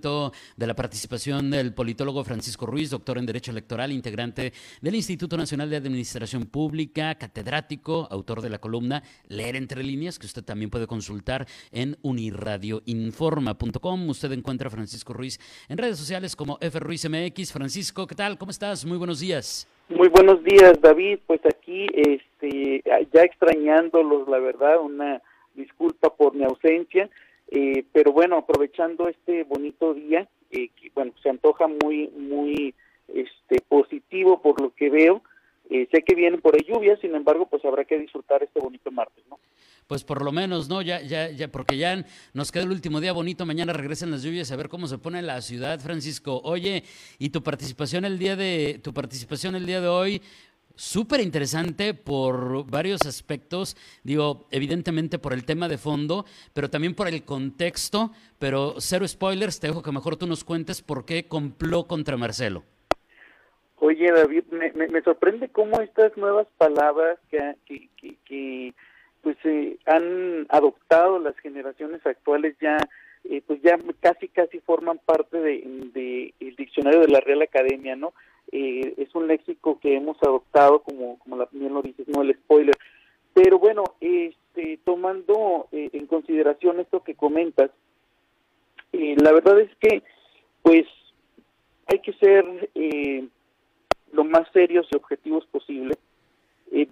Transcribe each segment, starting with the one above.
de la participación del politólogo Francisco Ruiz, doctor en Derecho Electoral, integrante del Instituto Nacional de Administración Pública, catedrático, autor de la columna Leer entre líneas, que usted también puede consultar en uniradioinforma.com. Usted encuentra a Francisco Ruiz en redes sociales como FRuizMX. Francisco, ¿qué tal? ¿Cómo estás? Muy buenos días. Muy buenos días, David. Pues aquí, este, ya extrañándolos, la verdad, una disculpa por mi ausencia eh, pero bueno, aprovechando este bonito día, eh, que bueno, se antoja muy, muy este, positivo por lo que veo. Eh, sé que vienen por ahí lluvias, sin embargo, pues habrá que disfrutar este bonito martes, ¿no? Pues por lo menos, ¿no? Ya, ya, ya, porque ya nos queda el último día bonito, mañana regresan las lluvias a ver cómo se pone la ciudad, Francisco. Oye, y tu participación el día de, tu participación el día de hoy, súper interesante por varios aspectos, digo, evidentemente por el tema de fondo, pero también por el contexto, pero cero spoilers, te dejo que mejor tú nos cuentes por qué compló contra Marcelo. Oye, David, me, sorprende cómo estas nuevas palabras que, que, pues eh, han adoptado las generaciones actuales ya eh, pues ya casi casi forman parte de, de, diccionario de la Real Academia, ¿no? Eh, es un léxico que hemos adoptado, como, como la, bien lo dices, no el spoiler. Pero bueno, este, tomando eh, en consideración esto que comentas, eh, la verdad es que, pues, hay que ser lo más serios y objetivos posible.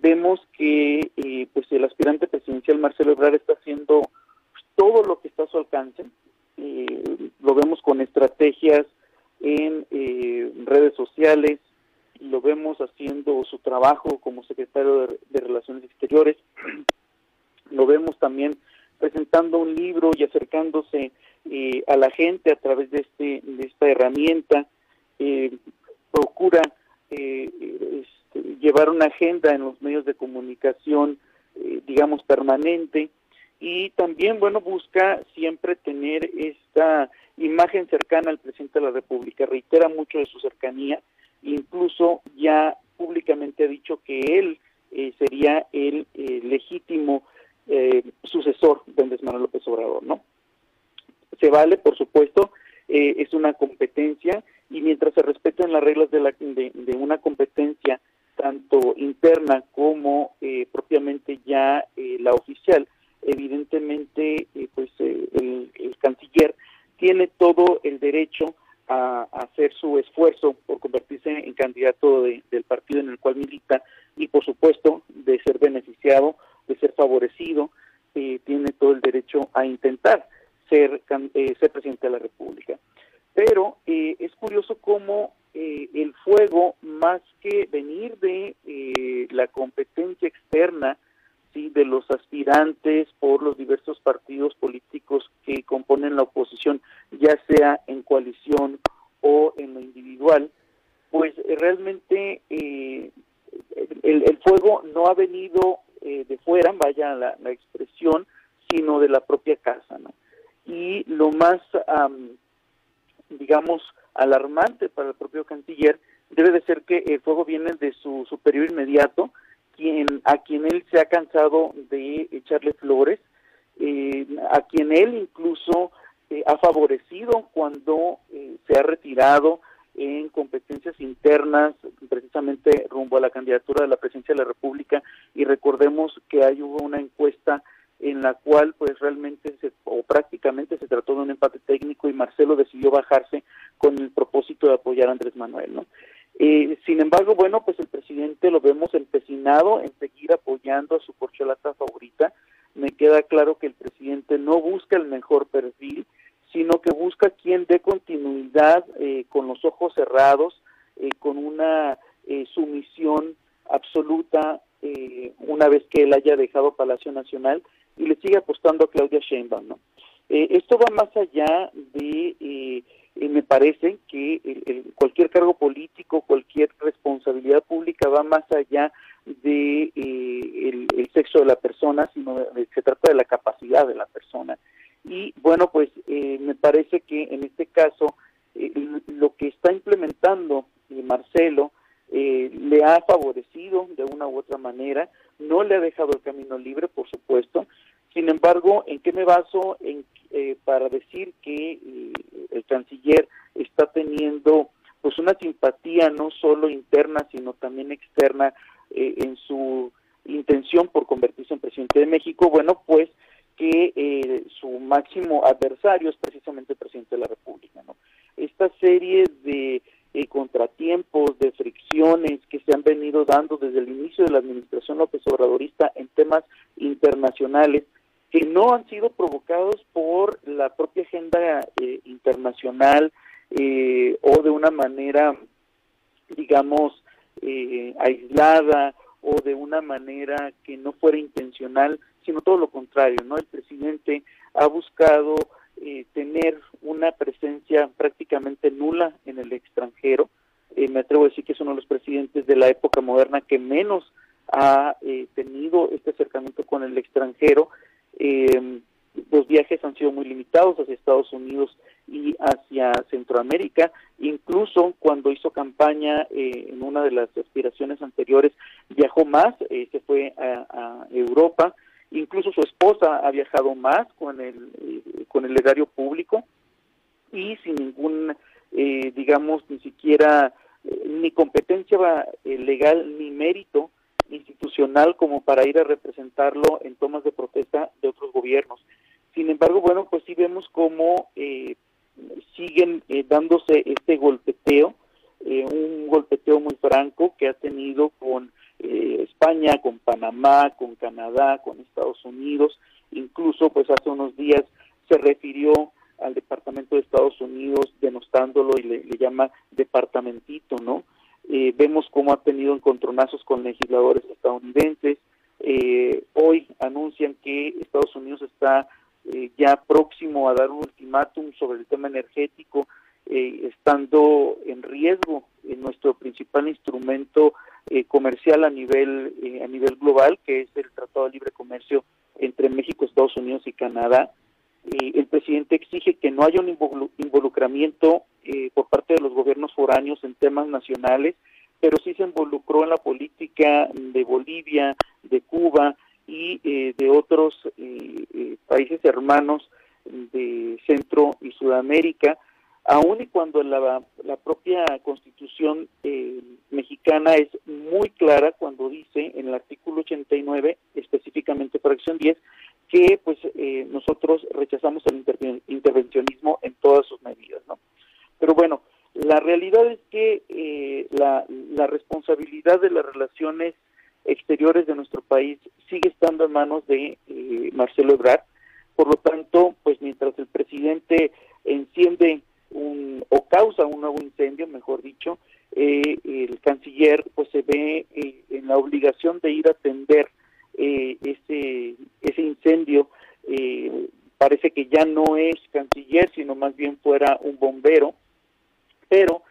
vemos que, pues, el aspirante presidencial Marcelo Ebrard está haciendo todo lo que está a su alcance. lo vemos con estrategias en eh, redes sociales, lo vemos haciendo su trabajo como secretario de, Relaciones Exteriores, lo vemos también presentando un libro y acercándose eh, a la gente a través de, este, de esta herramienta, eh, procura este, llevar una agenda en los medios de comunicación, digamos, permanente, y también, bueno, busca siempre tener esta imagen cercana al presidente de la República, reitera mucho de su cercanía, incluso ya públicamente ha dicho que él eh, sería el eh, legítimo eh, sucesor de Andrés Manuel López Obrador, ¿no? Se vale, por supuesto, es una competencia y mientras se respeten las reglas de, la, de, de una competencia tanto interna como propiamente ya la oficial, evidentemente pues el, el canciller tiene todo el derecho a, hacer su esfuerzo por convertirse en candidato del partido en el cual milita y por supuesto de ser beneficiado, de ser favorecido, eh, tiene todo el derecho a intentar ser, eh, ser presidente de la República. Pero eh, es curioso cómo el fuego, más que venir de la competencia externa, ¿sí? de los aspirantes por los diversos partidos políticos que componen la oposición, ya sea en coalición o en individual, pues eh, realmente eh, el, fuego no ha venido eh, de fuera, vaya la, expresión, sino de la propia casa. ¿no? Y lo más, digamos, alarmante para el propio canciller debe de ser que el fuego viene de su superior inmediato, quien, a quien él se ha cansado de echarle flores, a quien él incluso ha favorecido cuando se ha retirado en competencias internas, precisamente rumbo a la candidatura de la presidencia de la República, y recordemos que hay hubo una encuesta en la cual pues realmente se, o prácticamente se trató de un empate técnico y Marcelo decidió bajarse con el propósito de apoyar a Andrés Manuel, ¿no? Eh, sin embargo, bueno, pues el presidente lo vemos empecinado en seguir apoyando a su corcholata favorita. Me queda claro que el presidente no busca el mejor perfil, sino que busca quien dé continuidad eh, con los ojos cerrados, eh, con una sumisión absoluta una vez que él haya dejado Palacio Nacional y le sigue apostando a Claudia Sheinbaum. ¿no? esto va más allá de me parece que cualquier cargo político, cualquier responsabilidad pública va más allá de eh, el, sexo de la persona, sino se trata de la capacidad de la persona. Y bueno, pues eh, me parece que en este caso lo que está implementando Marcelo le ha favorecido de una u otra manera, no le ha dejado el camino libre, por supuesto. Sin embargo, ¿en qué me baso en, para decir que el canciller está teniendo pues una simpatía no solo interna sino también externa en su intención por convertirse en presidente de México, bueno, pues que eh, su máximo adversario es precisamente el presidente de la República. ¿no? Esta serie de eh, contratiempos, de fricciones que se han venido dando desde el inicio de la administración López Obradorista en temas internacionales, que no han sido provocados por la propia agenda eh, internacional o de una manera, digamos, aislada o de una manera que no fuera intencional, sino todo lo contrario, ¿no? El presidente ha buscado eh, tener una presencia prácticamente nula en el extranjero. Eh, me atrevo a decir que es uno de los presidentes de la época moderna que menos ha eh, tenido este acercamiento con el extranjero. Los viajes han sido muy limitados hacia Estados Unidos y hacia Centroamérica. Incluso cuando hizo campaña en una de las aspiraciones anteriores, viajó más, se fue a Europa incluso su esposa ha viajado más con el eh, con el erario público y sin ningún eh, digamos ni siquiera eh, ni competencia legal ni mérito institucional como para ir a representarlo en tomas de protesta de otros gobiernos sin embargo bueno pues sí vemos cómo siguen dándose este golpeteo un golpeteo muy franco que ha tenido con eh, España, con Panamá, con Canadá, con Estados Unidos, incluso pues hace unos días se refirió al Departamento de Estados Unidos denostándolo y le, llama departamentito, ¿no? Eh, vemos cómo ha tenido encontronazos con legisladores estadounidenses. Eh, hoy anuncian que Estados Unidos está ya próximo a dar un ultimátum sobre el tema energético, estando en riesgo en nuestro principal instrumento eh, comercial a nivel eh, a nivel global, que es el Tratado de Libre Comercio entre México, Estados Unidos y Canadá. el presidente exige que no haya un involucramiento eh, por parte de los gobiernos foráneos en temas nacionales, pero sí se involucró en la política de Bolivia, de Cuba y de otros países hermanos de Centro y Sudamérica, aun y cuando la, la propia constitución eh, mexicana es muy clara cuando dice en el artículo 89, específicamente fracción 10, que pues eh, nosotros rechazamos el intervencionismo en todas sus medidas, ¿no? Pero bueno, la realidad es que eh, la, la responsabilidad de las relaciones exteriores de nuestro país sigue estando en manos de Marcelo Ebrard, por lo tanto, pues mientras el presidente enciende causa un nuevo incendio, mejor dicho, eh, el canciller pues se ve eh, en la obligación de ir a atender eh, ese, ese incendio. parece que ya no es canciller, sino más bien fuera un bombero, pero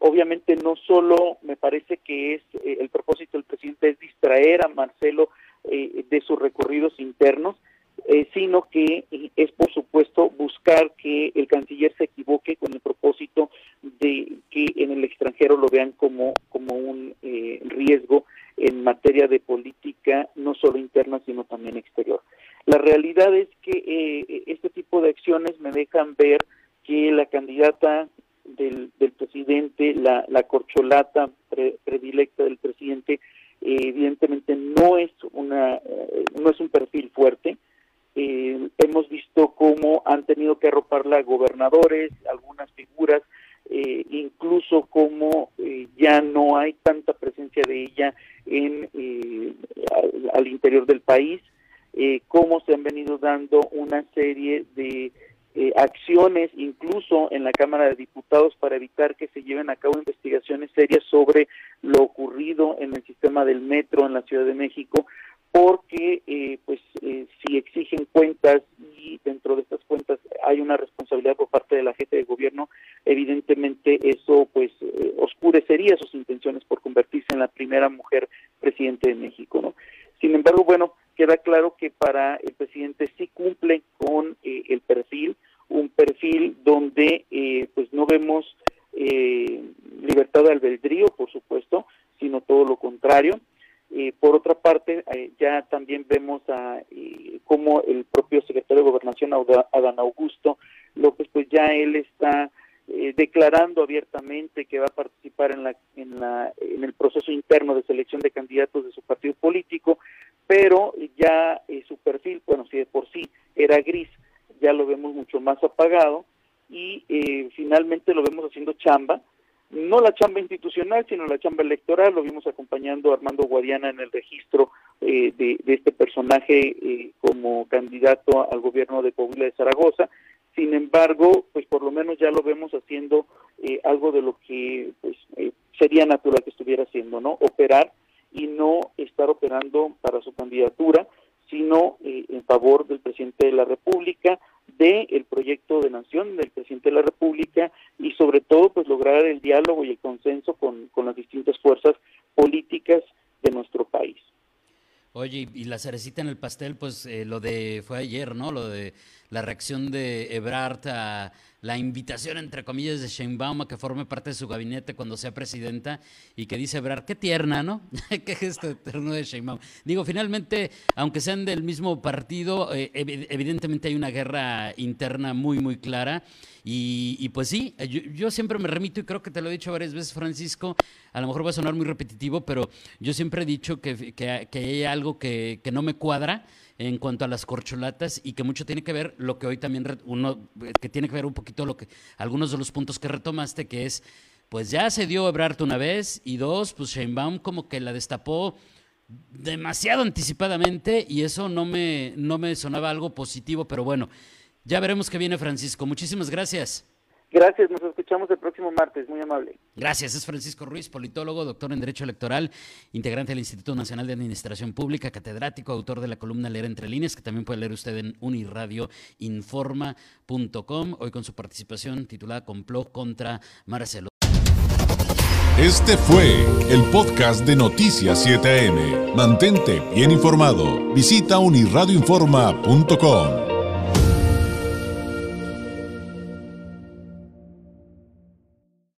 obviamente no solo me parece que es el propósito del presidente es distraer a Marcelo de sus recorridos internos, eh, sino que es por supuesto buscar que el canciller se equivoque con el propósito de que en el extranjero lo vean como, como un eh, riesgo en materia de política, no solo interna, sino también exterior. La realidad es que eh, este tipo de acciones me dejan ver que la candidata del, presidente, la, la corcholata predilecta del presidente, evidentemente no es una no es un perfil fuerte eh, hemos visto cómo han tenido que arroparla gobernadores, algunas figuras, eh, incluso cómo eh, ya no hay tanta presencia de ella en al, interior del país, cómo se han venido dando una serie de acciones, incluso en la Cámara de Diputados, para evitar que se lleven a cabo investigaciones serias sobre lo ocurrido en el sistema del metro en la Ciudad de México, porque eh, pues eh, si exigen cuentas y dentro de estas cuentas hay una responsabilidad por parte de la gente de gobierno, evidentemente eso pues eh, oscurecería sus intenciones por convertirse en la primera mujer presidente de México, ¿no? Sin embargo, bueno, queda claro que para el presidente sí cumple con el perfil, un perfil donde pues vemos eh, libertad de albedrío, por supuesto, sino todo lo contrario. Eh, por otra parte, eh, ya también vemos a cómo el propio secretario de Gobernación, Adán Augusto López, pues ya él está declarando abiertamente que va a participar en, la, en, la, en el proceso interno de selección de candidatos de su partido político, pero ya su perfil, bueno, si de por sí era gris, ya lo vemos mucho más apagado y eh, finalmente lo vemos haciendo chamba, no la chamba institucional, sino la chamba electoral, lo vimos acompañando a Armando Guadiana en el registro eh, de, este personaje eh, como candidato al gobierno de Coahuila de Zaragoza, sin embargo, pues por lo menos ya lo vemos haciendo algo de lo que pues, sería natural que estuviera haciendo, ¿no? Operar y no estar operando para su candidatura, sino en favor del presidente de la República, del proyecto de nación del presidente de la República y sobre todo pues lograr el diálogo y el consenso con, con las distintas fuerzas políticas de nuestro país. Oye, y la cerecita en el pastel, pues eh, lo de, fue ayer, ¿no? Lo de la reacción de Ebrard a la invitación, entre comillas, de Sheinbaum a que forme parte de su gabinete cuando sea presidenta y que dice Ebrard, qué tierna, ¿no? qué gesto eterno de Sheinbaum. Digo, finalmente, aunque sean del mismo partido, eh, evidentemente hay una guerra interna muy, muy clara. Y, pues sí, yo, siempre me remito y creo que te lo he dicho varias veces, Francisco, a lo mejor va a sonar muy repetitivo, pero yo siempre he dicho que, que, que hay algo que, que no me cuadra en cuanto a las corcholatas y que mucho tiene que ver lo que hoy también uno que tiene que ver un poquito lo que algunos de los puntos que retomaste que es pues ya se dio Ebrard una vez y dos pues Sheinbaum como que la destapó demasiado anticipadamente y eso no me no me sonaba algo positivo, pero bueno, ya veremos qué viene Francisco. Muchísimas gracias. Gracias, nos escuchamos el próximo martes, muy amable. Gracias, es Francisco Ruiz, politólogo, doctor en Derecho Electoral, integrante del Instituto Nacional de Administración Pública, catedrático, autor de la columna Leer entre líneas, que también puede leer usted en uniradioinforma.com, hoy con su participación titulada Complot contra Marcelo. Este fue el podcast de Noticias 7am. Mantente bien informado. Visita uniradioinforma.com.